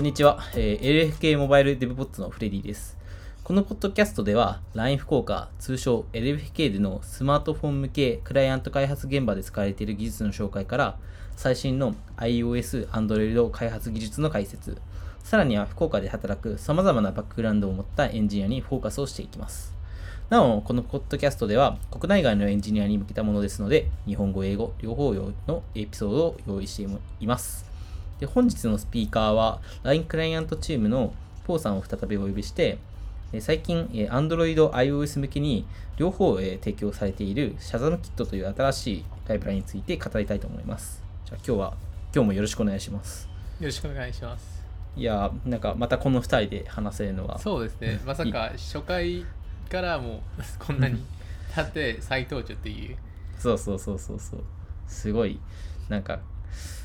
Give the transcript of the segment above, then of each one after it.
こんにちは、えー LFK モバイルデブボッツのフレディです。このポッドキャストでは LINE 福岡、通称 LFK でのスマートフォン向けクライアント開発現場で使われている技術の紹介から最新の iOS、Android 開発技術の解説、さらには福岡で働く様々なバックグラウンドを持ったエンジニアにフォーカスをしていきます。なお、このポッドキャストでは国内外のエンジニアに向けたものですので、日本語、英語、両方用のエピソードを用意しています。で本日のスピーカーは LINE クライアントチームのポーさんを再びお呼びして、えー最近、えー Android、iOS 向けに両方、えー提供されている Shazam キットという新しいライブラリについて語りたいと思います。じゃあ今日は、今日もよろしくお願いします。よろしくお願いします。いやー、なんかまたこの2人で話せるのは、そうですね、まさか初回からもう こんなに経って再登場っていう。そうそうそうそうそう。すごい、なんか、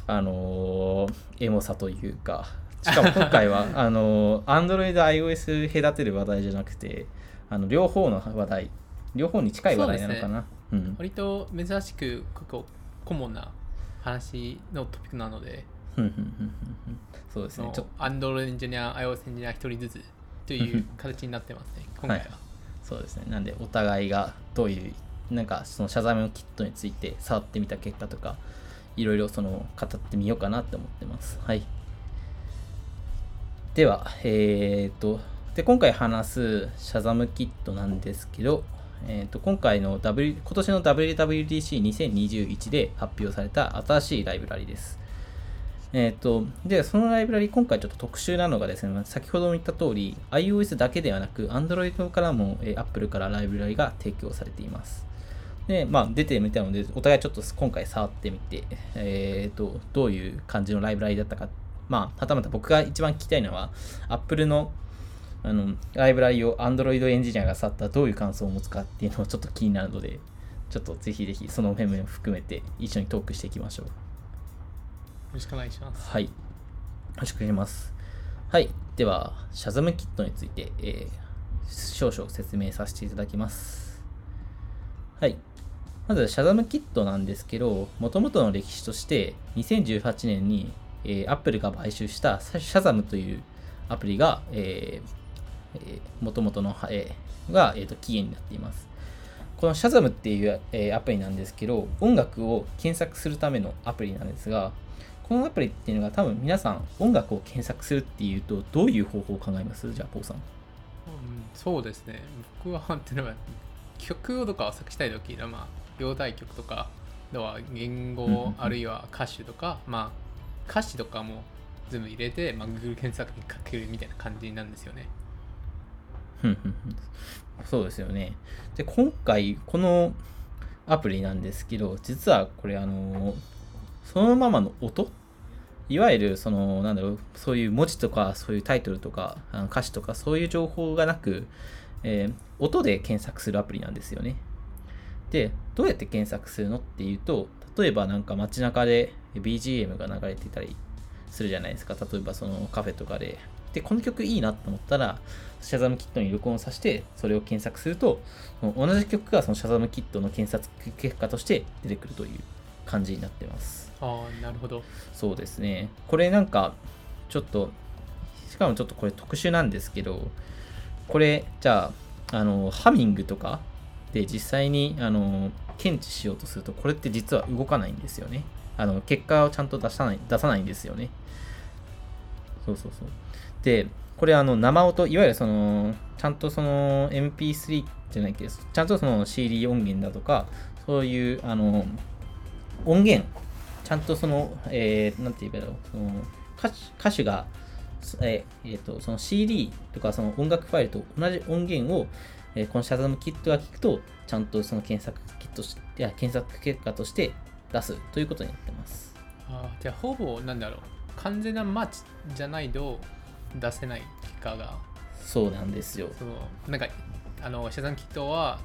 あのーエモさというか、しかも今回は、あのー、Android、iOS 隔てる話題じゃなくて、あの両方の話題、両方に近い話題なのかな？うん。割と珍しくここコモンな話のトピックなので、そうです。ねちょ Android エンジニア、iOS エンジニア一人ずつという形になってますね、今回は。そうですね。なんで、お互いがどういう、なんかそのシャザムキットについて触ってみた結果とか、いろいろその語ってみようかなって思ってます。はい。では、えー、と、で、今回話すシャザムキットなんですけど、えー、と今回の、w、今年の WWDC2021 で発表された新しいライブラリです。えっ、と、で、そのライブラリ、今回ちょっと特殊なのがですね、先ほども言った通り、iOS だけではなく、Android からも、えー Apple からライブラリが提供されています。で、まあ、出てみたので、お互いちょっと今回触ってみて、えっ、と、どういう感じのライブラリだったか、まあ、はたまた僕が一番聞きたいのは、Apple のあのライブラリを Android エンジニアが去ったらどういう感想を持つかっていうのをちょっと気になるので、ちょっとぜひぜひその辺も含めて一緒にトークしていきましょう。よろしくお願いします。はい。よろしくお願いします。はい。では、シャザムキットについて、えー少々説明させていただきます。はい。まず、シャザムキットなんですけど、もともとの歴史として、2018年に、えー、Apple が買収したシャザムというアプリが、えもともとの、えーが、えーと起源になっています。この Shazam っていう、えーアプリなんですけど、音楽を検索するためのアプリなんですが、このアプリっていうのが多分皆さん音楽を検索するっていうとどういう方法を考えます？じゃあ、ポーさん。うんそうですね、僕はっていうのは曲とかを作したいとき、まあ、表題曲とか、あとは言語んあるいは歌詞とか、まあ、歌詞とかも全部入れて、まあ、Google 検索にかけるみたいな感じなんですよね。そうですよね。で、今回、このアプリなんですけど、実はこれ、あのそのままの音いわゆる、その、なんだろう、そういう文字とか、そういうタイトルとか、あの歌詞とか、そういう情報がなく、えー音で検索するアプリなんですよね。で、どうやって検索するのっていうと、例えばなんか街中で BGM が流れてたりするじゃないですか。例えばそのカフェとかで。で、この曲いいなと思ったら、シャザムキットに録音させて、それを検索すると、同じ曲がそのシャザムキットの検索結果として出てくるという感じになってます。ああ、なるほど。そうですね。これなんか、ちょっと、しかもちょっとこれ特殊なんですけど、これ、じゃあ、あの、ハミングとかで実際に、あの、検知しようとすると、これって実は動かないんですよね。あの、結果をちゃんと出さない、出さないんですよね。そうそうそう。で、これあの生音、いわゆるその、ちゃんとその MP3 じゃないけど、ちゃんとその CD 音源だとか、そういうあの音源、ちゃんとその、えー、て言えばいいだろう、その歌手歌手が、えーえーとその CD とかその音楽ファイルと同じ音源を、えーこのシャザムキットが聞くと、ちゃんとその検索キットしいや検索結果として出すということになってます。あーじゃあ、ほぼ、なんだろう、完全なマッチじゃないと出せない結果が、そうなんですよ。そのなんか、あの、シャザンキットは、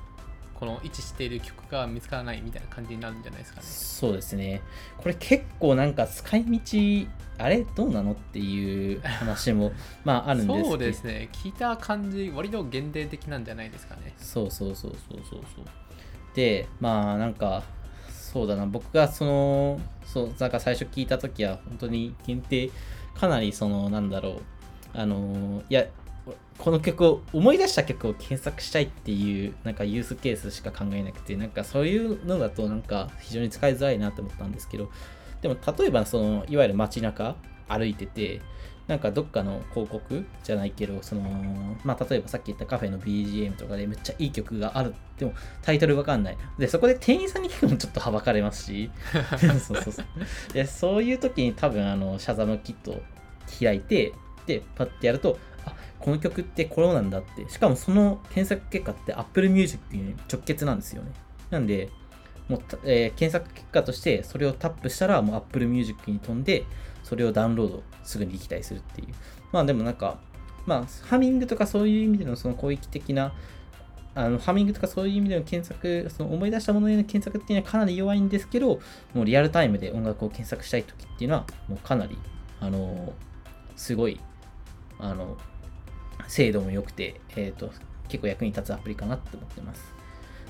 この位置している曲が見つからないみたいな感じになるんじゃないですかね。そうですね。これ結構なんか使い道、あれどうなのっていう話も、まああるんですけど。そうですね。聞いた感じ、割と限定的なんじゃないですかね。そうそうそうそうそうそう。で、まあなんか、そうだな、僕がその、そう、なんか最初聞いたときは、本当に限定かなりそのなんだろうあのいやこの曲を思い出した曲を検索したいっていうなんかユースケースしか考えなくてなんかそういうのだとなんか非常に使いづらいなと思ったんですけどでも例えばそのいわゆる街中歩いててなんかどっかの広告じゃないけど、その、まあ、例えばさっき言ったカフェの BGM とかでめっちゃいい曲がある。でもタイトルわかんない。で、そこで店員さんに聞くのもちょっとはばかれますし、そうそうそう。で、そういう時に多分、あの、シャザムキットを開いて、で、パッてやると、あ、この曲ってこれなんだって。しかもその検索結果って Apple Music に直結なんですよね。なんで、もう、えー、検索結果としてそれをタップしたらもう Apple Music に飛んで、それをダウンロードすぐに行きたりするっていう。まあでもなんか、まあ、ハミングとかそういう意味でのその攻撃的な、あのハミングとかそういう意味での検索、その思い出したものへの検索っていうのはかなり弱いんですけど、もうリアルタイムで音楽を検索したい時っていうのは、もうかなり、あの、すごい、あの、精度も良くて、え、ー、と、結構役に立つアプリかなって思ってます。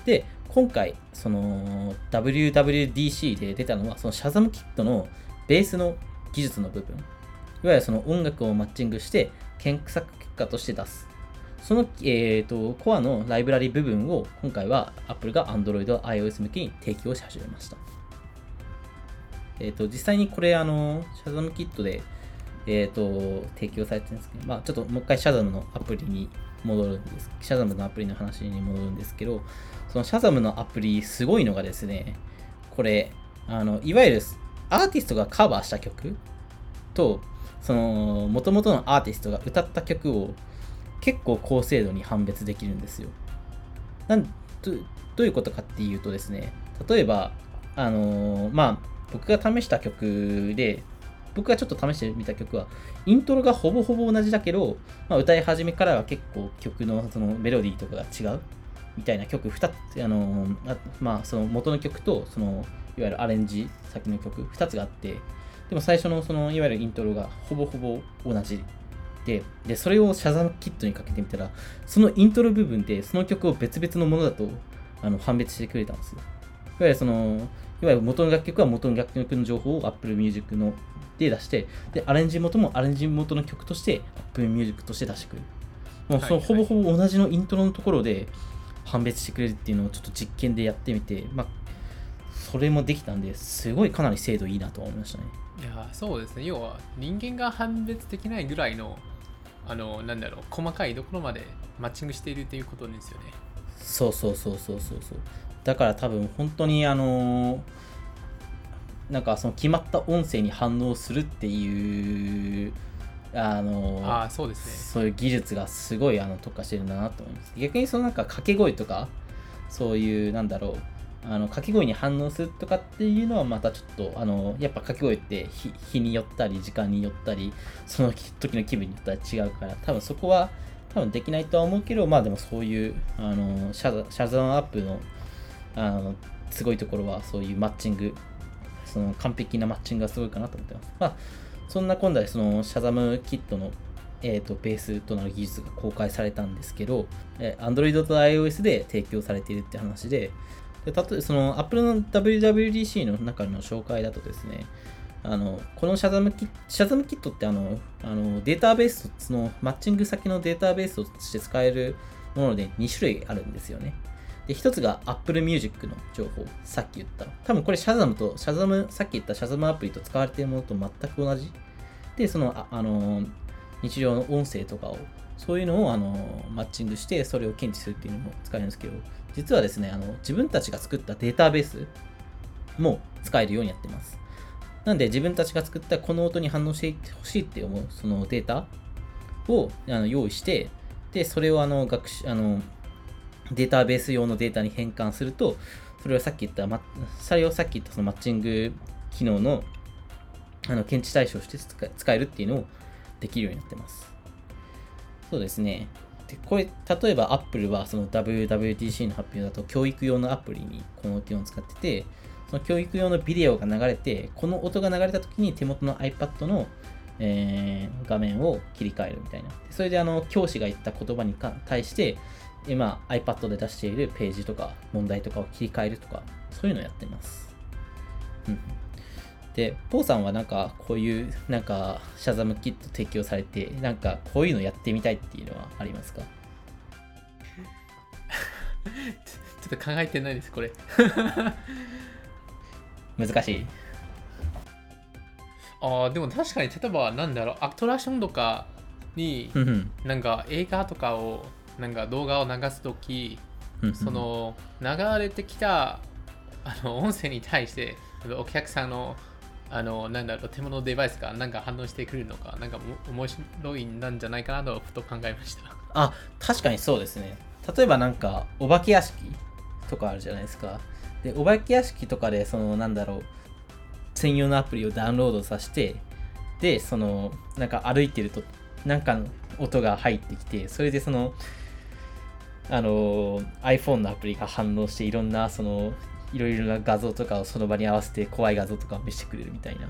で、今回、その WWDC で出たのは、そのシャザムキットのベースの技術の部分。いわゆるその音楽をマッチングして検索結果として出す。その、えーと、コアのライブラリ部分を今回は Apple が Android、iOS 向けに提供し始めました。えっ、ー、と、実際にこれ、あの、シャザムキットで、えっ、ー、と、提供されてるんですけど、まあ、ちょっともう一回シャザムのアプリに戻るんです。シャザムのアプリの話に戻るんですけど、そのシャザムのアプリ、すごいのがですね、これ、あの、いわゆるアーティストがカバーした曲と、その、元々のアーティストが歌った曲を結構高精度に判別できるんですよ。なんどどういうことかっていうとですね、例えば、あのー、まあ、僕が試した曲で、僕がちょっと試してみた曲は、イントロがほぼほぼ同じだけど、まあ、歌い始めからは結構曲のそのメロディーとかが違うみたいな曲2つ、あのー、まあ、その元の曲と、その、いわゆるアレンジ先の曲2つがあって、でも最初のそのいわゆるイントロがほぼほぼ同じで、で、それをシャザムキットにかけてみたら、そのイントロ部分でその曲を別々のものだとあの判別してくれたんですよ。いわゆるその、いわゆる元の楽曲は元の楽曲の情報を Apple Music ので出して、で、アレンジ元もアレンジ元の曲として Apple Music として出してくれる。もうそのほぼほぼ同じのイントロのところで判別してくれるっていうのをちょっと実験でやってみて、まあ、それもできたんですごいかなり精度いいなと思いましたね。いやそうですね。要は人間が判別できないぐらいのあのなんだろう細かいところまでマッチングしているということですよね。そうそうそうそうそうそう。だから多分本当にあのなんかその決まった音声に反応するっていうあのあそうですね。そういう技術がすごいあの特化してるんだなと思います逆にそのなんか掛け声とかそういうなんだろうあの掛け声に反応するとかっていうのはまたちょっとあのやっぱ掛け声って日によったり時間によったりその時の気分によったり違うから多分そこは多分できないとは思うけどまあでもそういうあのシャシャザンアップのあのすごいところはそういうマッチングその完璧なマッチングがすごいかなと思ってます。まあそんな今度はそのシャザムキットのえーと、ベースとなる技術が公開されたんですけど、え Android と iOS で提供されているって話で、で例えばその Apple の WWDC の中の紹介だとですね、あのこのシャザムキシャザムキットってあのあのデータベースそのマッチング先のデータベースとして使えるもので2種類あるんですよね。で、1つが Apple Music の情報。さっき言った。多分これシャザムと、シャザム、さっき言ったシャザムアプリと使われているものと全く同じ。で、その、あ、あの日常の音声とかを、そういうのをあのマッチングして、それを検知するっていうのも使えるんですけど、実はですね、あの自分たちが作ったデータベースも使えるようになってます。なんで自分たちが作ったこの音に反応してほしいって思うそのデータをあの用意して、で、それをあの学習、あの、データベース用のデータに変換すると、それをさっき言った、ま、それをさっき言ったそのマッチング機能のあの検知対象として使えるっていうのをできるようになってます。そうですね。で、これ、例えば Apple はその WWDC の発表だと教育用のアプリにこの機能を使ってて、その教育用のビデオが流れて、この音が流れた時に手元の iPad の、えー、画面を切り替えるみたいな。それであの教師が言った言葉に対して、今 iPad で出しているページとか問題とかを切り替えるとか、そういうのをやってます。うん、で、ポーさんはなんかこういうなんかシャザムキット提供されて、なんかこういうのやってみたいっていうのはありますか？ちょっと考えてないです、これ。難しい？ああ、でも確かに、例えば、なんだろう、アトラクションとかに、なんか映画とかを、なんか動画を流すとき、うんうん。その流れてきたあの音声に対してお客さんのあのなんだろう手物デバイスがなんか反応してくるのかなんかも面白いなんじゃないかなとふと考えました。あ確かにそうですね。例えばなんかお化け屋敷とかあるじゃないですか。でお化け屋敷とかでそのなんだろう専用のアプリをダウンロードさせてでそのなんか歩いてるとなんかの音が入ってきてそれでそのあの iPhone のアプリが反応していろんなそのいろいろな画像とかをその場に合わせて怖い画像とかを見せてくれるみたいな。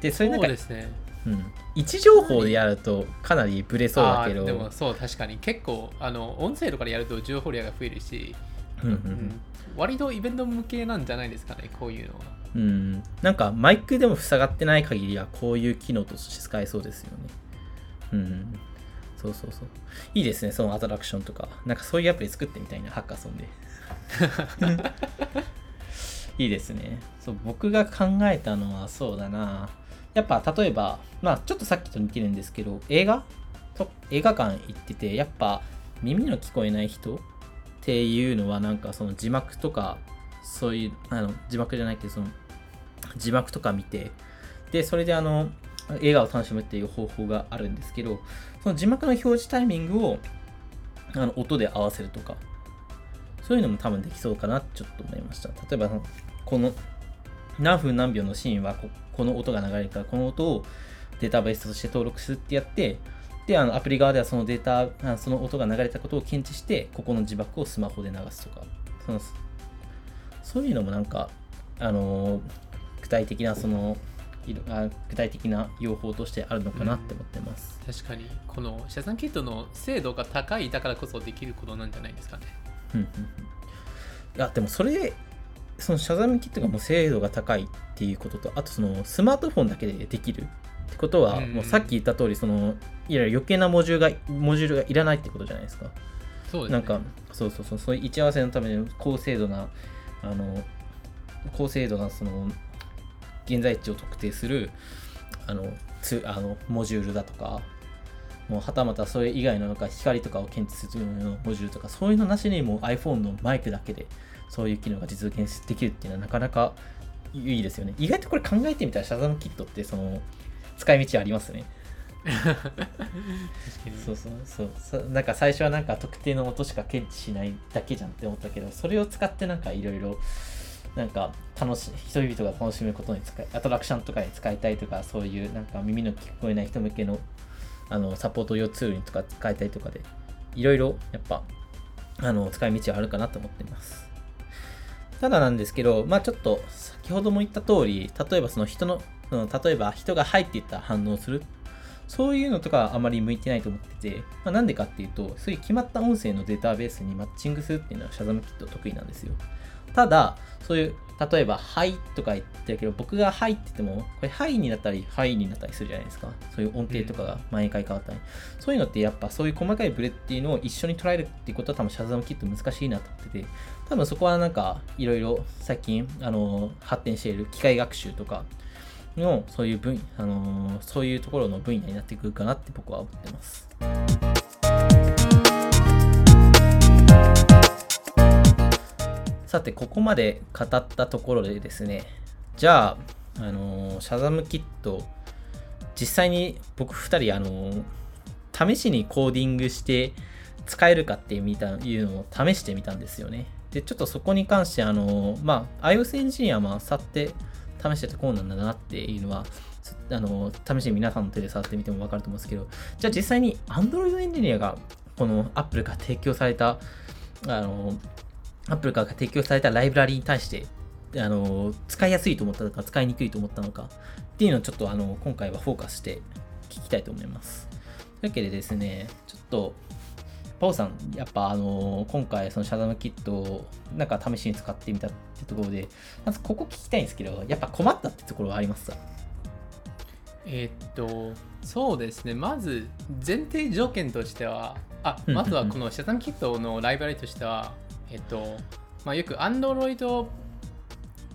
でそれなんかそうですね。うん、位置情報でやるとかなりブレそうだけど。でもそう確かに。結構あの音声とかでやると情報量が増えるし、うんうん。うん。割とイベント向けなんじゃないですかねこういうのは。うん、なんかマイクでも塞がってない限りはこういう機能として使えそうですよね。うん。そうそうそう。いいですね、そのアトラクションとか。なんかそういうアプリ作ってみたいな、ハッカソンで。いいですね。そう僕が考えたのはそうだな。やっぱ例えば、まあちょっとさっきと似てるんですけど、映画？と映画館行ってて、やっぱ耳の聞こえない人？っていうのはなんかその字幕とかそういうあの字幕じゃないけどその字幕とか見てでそれであの映画を楽しむっていう方法があるんですけどその字幕の表示タイミングをあの音で合わせるとかそういうのも多分できそうかなってちょっと思いました。例えばこの何分何秒のシーンはここの音が流れるからこの音をデータベースとして登録するってやってであのアプリ側ではそのデータその音が流れたことを検知してここの字幕をスマホで流すとか。そのそういうのもなんかあの具体的なその具体的な用法としてあるのかなって思ってます。確かにこのシャザンキットの精度が高いだからこそできることなんじゃないですかねうんうんうんいやでもそれそのシャザムキットがもう精度が高いっていうこととあとそのスマートフォンだけでできるってことは、うんもうさっき言った通りそのいわゆる余計なモジュールがモジュールがいらないってことじゃないですか。そうですねなんかそうそうそうそういう位置合わせのための高精度なあの高精度なその現在地を特定するあのつあのモジュールだとかもうはたまたそれ以外のなんか光とかを検知するようなモジュールとかそういうのなしにもう iPhone のマイクだけでそういう機能が実現できるっていうのはなかなかいいですよね。意外とこれ考えてみたらシャザムキットってその使い道ありますね。そうそうそう。なんか最初はなんか特定の音しか検知しないだけじゃんって思ったけどそれを使ってなんかいろいろなんか楽し人々が楽しむことに使いアトラクションとかに使いたいとかそういうなんか耳の聞こえない人向けのあのサポート用ツールにとか使いたいとかでいろいろやっぱあの使い道はあるかなと思っていますただなんですけどまあちょっと先ほども言った通り例えばその人のその例えば人が入っていった反応するそういうのとかあまり向いてないと思ってて、まあ、なんでかっていうと、そういう決まった音声のデータベースにマッチングするっていうのはシャザムキット得意なんですよ。ただ、そういう、例えば、はいとか言ってるけど、僕がはいって言っても、これはいになったり、はいになったりするじゃないですか。そういう音程とかが毎回変わったり。そういうのってやっぱそういう細かいブレっていうのを一緒に捉えるっていうことは多分シャザムキット難しいなと思ってて、多分そこはなんかいろいろ最近、あの、発展している機械学習とか、のそういう分、あのーそういうところの分野になってくるかなって僕は思ってます。さて、ここまで語ったところでですね、じゃあ、あのシャザムキット、実際に僕2人、あの試しにコーディングして使えるかってみたいうのを試してみたんですよね。で、ちょっとそこに関して、あのまあ、iOS エンジニアは触って試しててこうなんだなっていうのは、あの試しに皆さんの手で触ってみても分かると思うんですけど、じゃあ実際に Android エンジニアがこの Apple から提供された、あの Apple から提供されたライブラリに対して、あの使いやすいと思ったのか、使いにくいと思ったのかっていうのをちょっとあの今回はフォーカスして聞きたいと思います。というわけでですね、ちょっとパオさん、やっぱあの今回そのシャザムキットをなんか試しに使ってみたってところで、まずここ聞きたいんですけど、やっぱ困ったってところはありますか？えーっと、そうですね、まず前提条件としては、あまずはこのシャザムキットのライブラリとしては、えっと、まあ、よく Android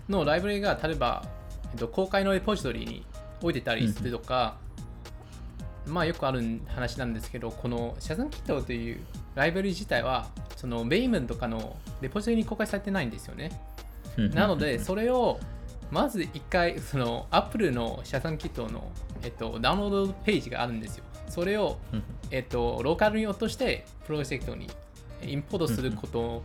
のライブラリが例えば、えっと、公開のレポジトリに置いてたりするとか、まあよくある話なんですけど、このシャザムキットというライブラリ自体は、そのベイムンとかのレポジトリに公開されてないんですよね。なので、それをまず一回、その Apple のシャザムキットの、えっと、ダウンロードページがあるんですよ。それを、えっと、ローカルに落として、プロジェクトにインポートすること、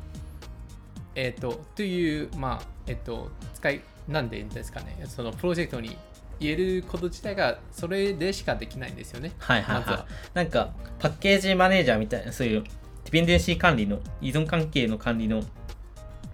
えっと、という、まあ、えっと、使い、なんでですかね、そのプロジェクトに入れること自体が、それでしかできないんですよね。はいはいは。まずはいなんか、パッケージマネージャーみたいな、そういう、ディペンデンシー管理の、依存関係の管理の、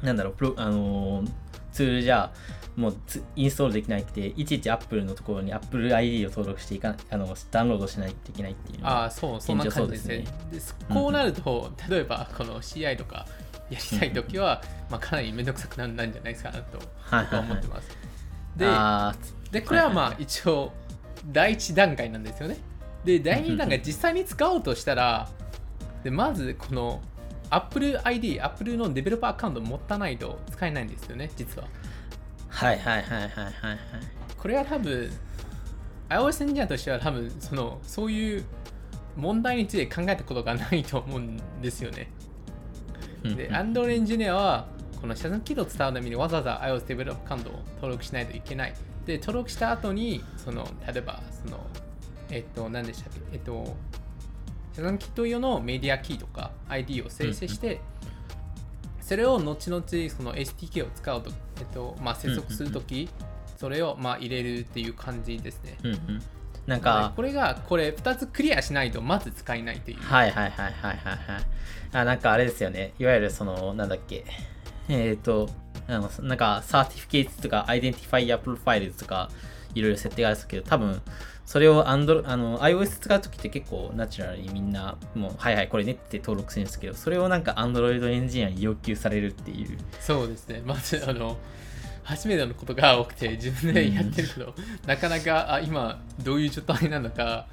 なんだろう、プロあのーツールじゃ、もうつインストールできなくて、いちいち Apple のところに Apple ID を登録していかあのダウンロードしないといけないっていうああ、そう、そんな感じですね。でこうなると、例えば、この CI とかやりたいときは、まあ、かなりめんどくさくなるんじゃないですかなと僕は思って。ます。で、これはまはあ一応第一段階なんですよね。で、第二段階実際に使おうとしたら、でまずこの Apple ID、Apple のデベロッパーアカウントを持たないと使えないんですよね、実は。ーはいはいはいはいはいはい。これは多分 iOS エンジニアとしては多分そのそういう問題について考えたことがないと思うんですよね。で、Android エンジニアはこのシャザムキットを使うためにわざわざ iOS デベロッパーアカウントを登録しないといけない。で、登録した後に、その例えば、その、えっと、何でしたっけ、えっと、ShazamKit 用のメディアキーとか ID を生成して、それを後々その SDK を使うと、えっとまあ、接続するとき、それをまあ入れるっていう感じですね。うんうん。なんでか、これがこれ2つクリアしないとまず使えないという。はいはいはいはいはいはい。あ、なんかあれですよね。いわゆるその、なんだっけ。えっ、と、あの、なんか、 certificate とか、 identifier profile とか、いろいろ設定があるんですけど、多分、それを Android、あの、iOS 使うときって結構ナチュラルにみんな、もう、はいはい、これねって登録するんですけど、それをなんか Android エンジニアに要求されるっていう。そうですね。まず、あの、初めてのことが多くて、自分でやってるけど、なかなか、あ、今、どういう状態なのか、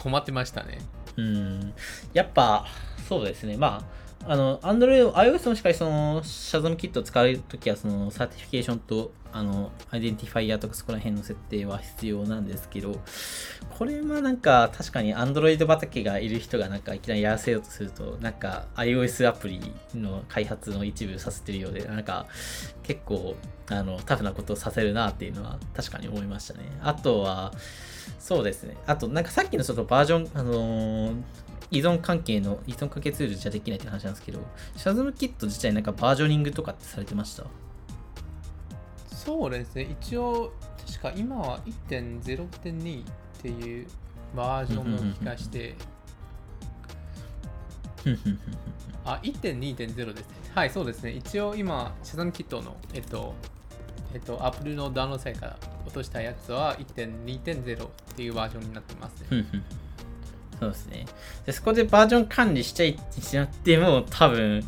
困ってましたね。うん。やっぱ、そうですね。まあ、あの、Android、iOS もしっかりその、 ShazamKit を使うときは、その、 certification と、あの、 identifier とかそこら辺の設定は必要なんですけど、これはなんか、確かに Android 畑がいる人がなんかいきなりやらせようとすると、なんか iOS アプリの開発の一部させてるようで、なんか、結構、あの、タフなことをさせるなっていうのは確かに思いましたね。あとは、そうですね。あと、なんかさっきのちょっとバージョン、あのー依存関係の、依存関係ツールじゃできないって話なんですけど、シャズムキット自体なんかバージョニングとかってされてました？そうですね。一応、確か今は1.0.2っていうバージョンの気がして、あ、1.2.0ですね。はい、そうですね。一応今、シャザムキットの、えっと、えっと、Apple のダウンロードサイトから落としたやつは1.2.0っていうバージョンになってますね。そうですね。で、そこでバージョン管理しちゃいしなくても、多分、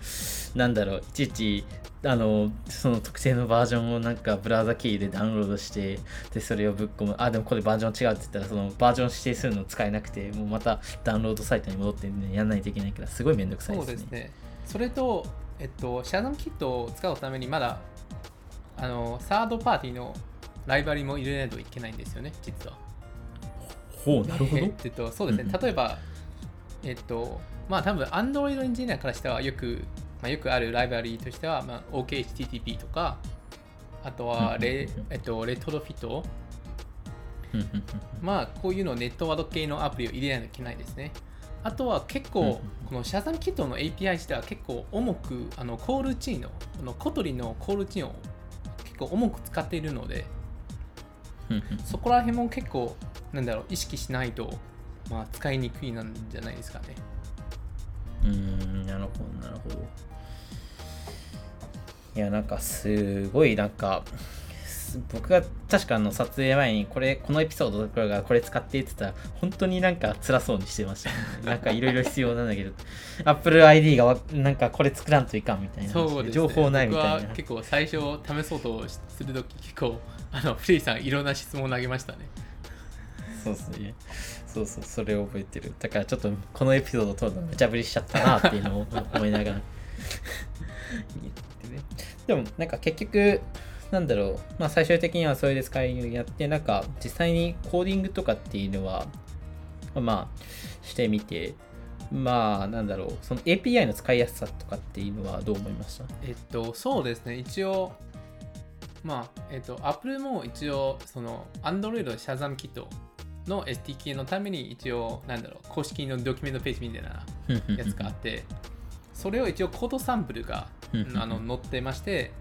なんだろう、いちいち、あの、その特定のバージョンをなんかブラウザキーでダウンロードして、で、それをぶっ込む。あ、でもこれバージョン違うって言ったら、そのバージョン指定するの使えなくて、もうまたダウンロードサイトに戻って、ね、やらないといけないから、すごいめんどくさいそうですね。ですね。それと、えっと、シャザムキットを使うためにまだ、あの、サードパーティーのライバリも入れないといけないんですよね、実は。ほう、なるほど。えっと、そうですね、例えば、えっと、まあ多分 Android エンジニアからしてはよく、まあ、よくあるライブラリーとしては、まあ、OKHTTP とか、あとはレ,、えっと、レトロフィット、まあこういうのネットワード系のアプリを入れないといけないですね。あとは結構、このシャザムキットの API 自体は結構重く、あのコールチーンの、あのコトリのコールチーンを結構重く使っているので、そこら辺も結構、なんだろう、意識しないと、まあ、使いにくいなんじゃないですかね。うーん、なるほど、なるほど。いや、なんかすごい、なんか、僕が確かあの撮影前にこれこのエピソードとかがこれ使ってって言ったら本当になんか辛そうにしてました、ね、なんかいろいろ必要なんだけど Apple ID がわなんかこれ作らんといかんみたいな。ね、情報ないみたいな。僕は結構最初試そうとするとき結構あのフリーさんいろんな質問投げましたね。そうっすね。そうそうそれを覚えてる。だからちょっとこのエピソード撮るの無茶ぶりしちゃったなっていうのを思いながら。でもなんか結局なんだろう、まあ、最終的にはそれで使いやってなんか実際にコーディングとかっていうのはまあしてみて。まあなんだろう。その API の使いやすさとかっていうのはどう思いました？えっとそうですね。一応まあえっと Apple も一応その Android シャザムキットの SDK のために一応なんだろう公式のドキュメントページみたいなやつがあってそれを一応コードサンプルがあの載ってまして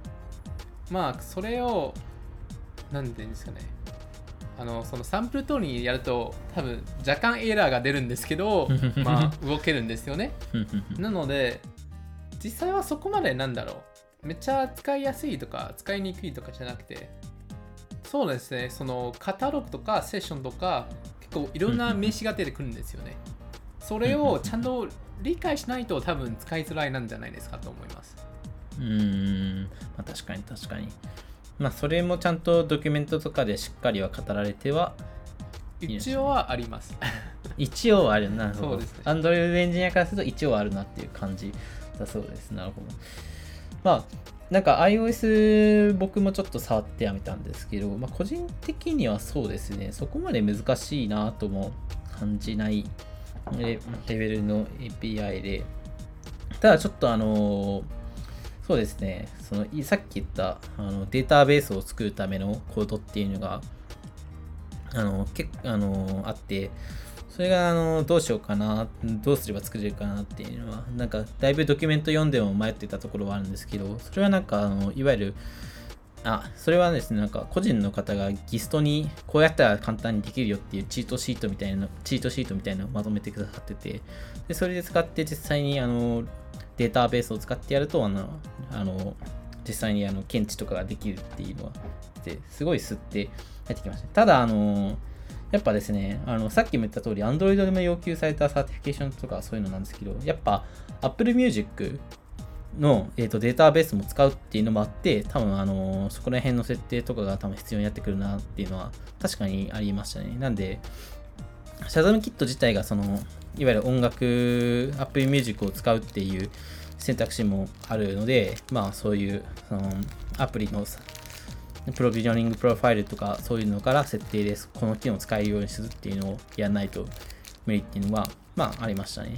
まあそれを何て言うんですかね。あのそのサンプル通りにやると多分若干エラーが出るんですけどまあ動けるんですよね。なので実際はそこまでなんだろうめっちゃ使いやすいとか使いにくいとかじゃなくてそうですねそのカタログとかセッションとか結構いろんな名詞が出てくるんですよねそれをちゃんと理解しないと多分使いづらいなんじゃないですかと思いますうーん、まあ、確かに確かに。まあ、それもちゃんとドキュメントとかでしっかりは語られてはい一応はあります一応はあるなるほどそうですね。アンドロイドエンジニアからすると一応あるなっていう感じだそうです。なるほど。まあ、なんか iOS 僕もちょっと触ってはみたんですけど、まあ、個人的にはそうですね、そこまで難しいなとも感じないレベルの API で、ただちょっとあのそうですね、そのさっき言ったあのデータベースを作るためのコードっていうのが、あの結あのあって、それがあのどうしようかな、どうすれば作れるかなっていうのは、なんかだいぶドキュメント読んでも迷ってたところはあるんですけど、それはなんかあのいわゆる、あ、それはですね、なんか個人の方がギストにこうやったら簡単にできるよっていうチートシートみたいな、チートシートみたいなのをまとめてくださってて、でそれで使って実際にあのデータベースを使ってやると、あの、あの実際にあの検知とかができるっていうのは、ですごい吸って入ってきました。ただ、あの、やっぱですね、あのさっきも言った通り、Android でも要求された certification とかそういうのなんですけど、やっぱ Apple Music の、えー、とデータベースも使うっていうのもあって、多分あのそこら辺の設定とかが多分必要になってくるなっていうのは確かにありましたね。なんで、 ShazamKit 自体がその、いわゆる音楽、Apple Music を使うっていう選択肢もあるので、まあそういうそのアプリのプロビジョニングプロファイルとかそういうのから設定です。この機能を使えるようにするっていうのをやらないと無理っていうのは、まあありましたね。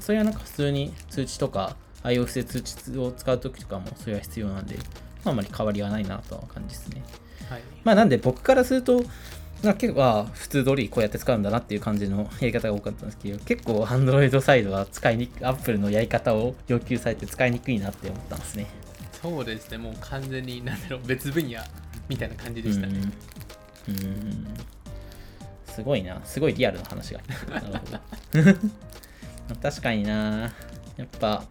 それはなんか普通に通知とか iOS で通知を使うときとかもそれは必要なんで、まあ、あまり変わりはないなとは感じですね。はいまあなんで僕からすると、まあ、結構あ普通通りこうやって使うんだなっていう感じのやり方が多かったんですけど、結構 Android サイドは使いにく Apple のやり方を要求されて使いにくいなって思ったんですね。そうですねもう完全に何だろう別分野みたいな感じでしたねうんうんすごいな。すごいリアルな話が。なるほど 確かにな。やっぱ、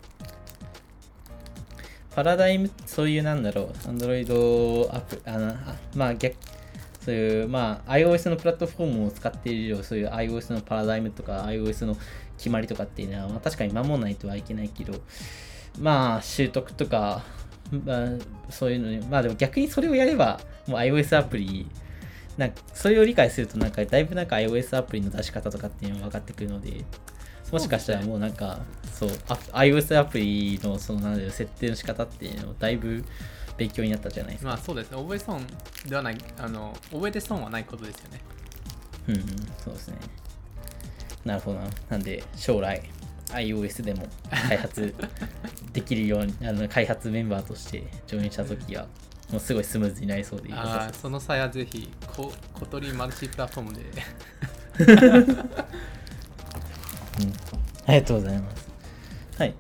パラダイム、そういうなんだろう、Android アプあのあまあ逆、そういう、まあ、iOS のプラットフォームを使っているよ、そういう iOS のパラダイムとか、iOS の決まりとかっていうのは、まあ、確かに守らないとはいけないけど、まあ、習得とか、まあ、そういうのに、まあでも逆にそれをやれば、もう iOS アプリ、なんかそれを理解すると、なんかだいぶなんか iOS アプリの出し方とかっていうのが分かってくるので、もしかしたらもうなんか、そう、あ iOS アプリのそのなんだろう設定の仕方っていうのだいぶ勉強になったじゃないですか。まあそうですね覚え損ではないあの覚えて損はないことですよねうん、うん、そうですね。なるほどな。なんで、将来、iOS でも開発できるように、あの開発メンバーとしてジョインしたときは、もうすごいスムーズになりそうであーその際はぜひこ小鳥マルチプラットフォームで うん、ありがとうございます。はい。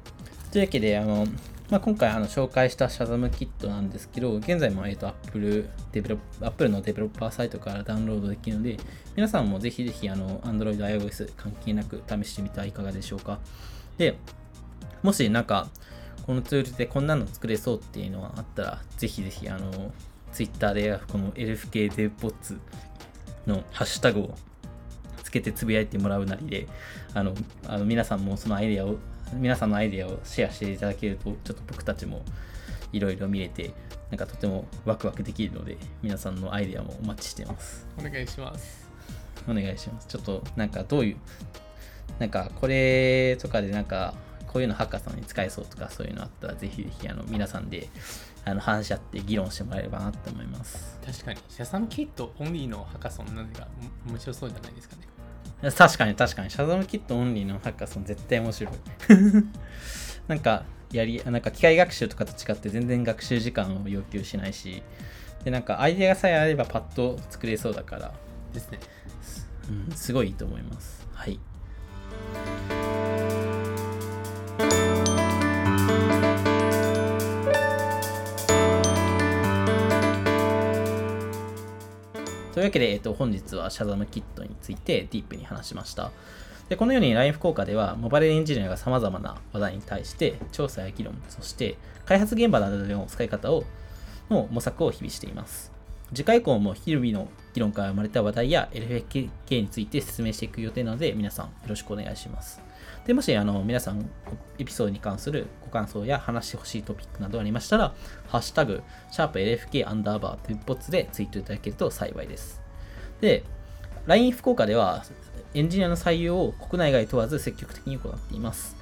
というわけで、あの、まあ、今回あの紹介したシャザムキットなんですけど、現在も、え、と Apple, デベロ Apple のデベロッパーサイトからダウンロードできるので、皆さんもぜひぜひあの Android、iOS 関係なく試してみてはいかがでしょうか。で、もしなんか、このツールでこんなの作れそうっていうのはあったら、ぜひぜひあの Twitter でこの LFK デボッツのハッシュタグをつけてつぶやいてもらうなりで、あの、あの皆さんもそのアイデアを、皆さんのアイデアをシェアしていただけると、ちょっと僕たちもいろいろ見れて、なんかとてもワクワクできるので、皆さんのアイデアもお待ちしてます。お願いします。お願いします。ちょっとなんかどういう、なんかこれとかでなんかこういうのハッカーさんに使えそうとかそういうのあったらぜひぜひあの皆さんであの話し合って議論してもらえればなと思います。確かに、シャザムキットオンリーのハカソンなんか面白そうじゃないですかね。確かに確かにシャザムキットオンリーのハッカーさん絶対面白い。なんかやり、なんか機械学習とかと違って全然学習時間を要求しないし、でなんかアイデアさえあればパッと作れそうだから、ですね。うん、すごいいいと思います。はい。というわけで、えっと、本日はシャザムキットについてディープに話しました。でこのように LINE 福岡では、モバイルエンジニアが様々な話題に対して、調査や議論、そして開発現場などでの使い方をの模索を日々しています。次回以降も日々の議論から生まれた話題や LFK について説明していく予定なので、皆さんよろしくお願いします。でもしあの皆さん、エピソードに関するご感想や話してほしいトピックなどありましたら、ハッシュタグ、シャープ LFK アンダーバーというボツでツイートいただけると幸いです。で、LINE 福岡ではエンジニアの採用を国内外問わず積極的に行っています。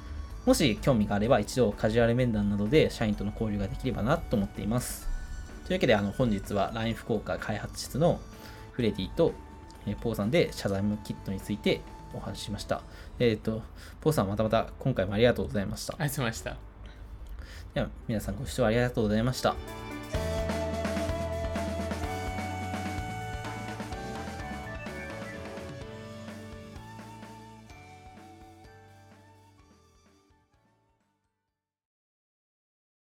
もし興味があれば一度カジュアル面談などで社員との交流ができればなと思っています。というわけであの本日は LINE 福岡開発室のフレディとえーポーさんでシャザムキットについてお話ししました。えっ、と、ポーさんまたまた今回もありがとうございました。ありがとうございました。では皆さんご視聴ありがとうございました。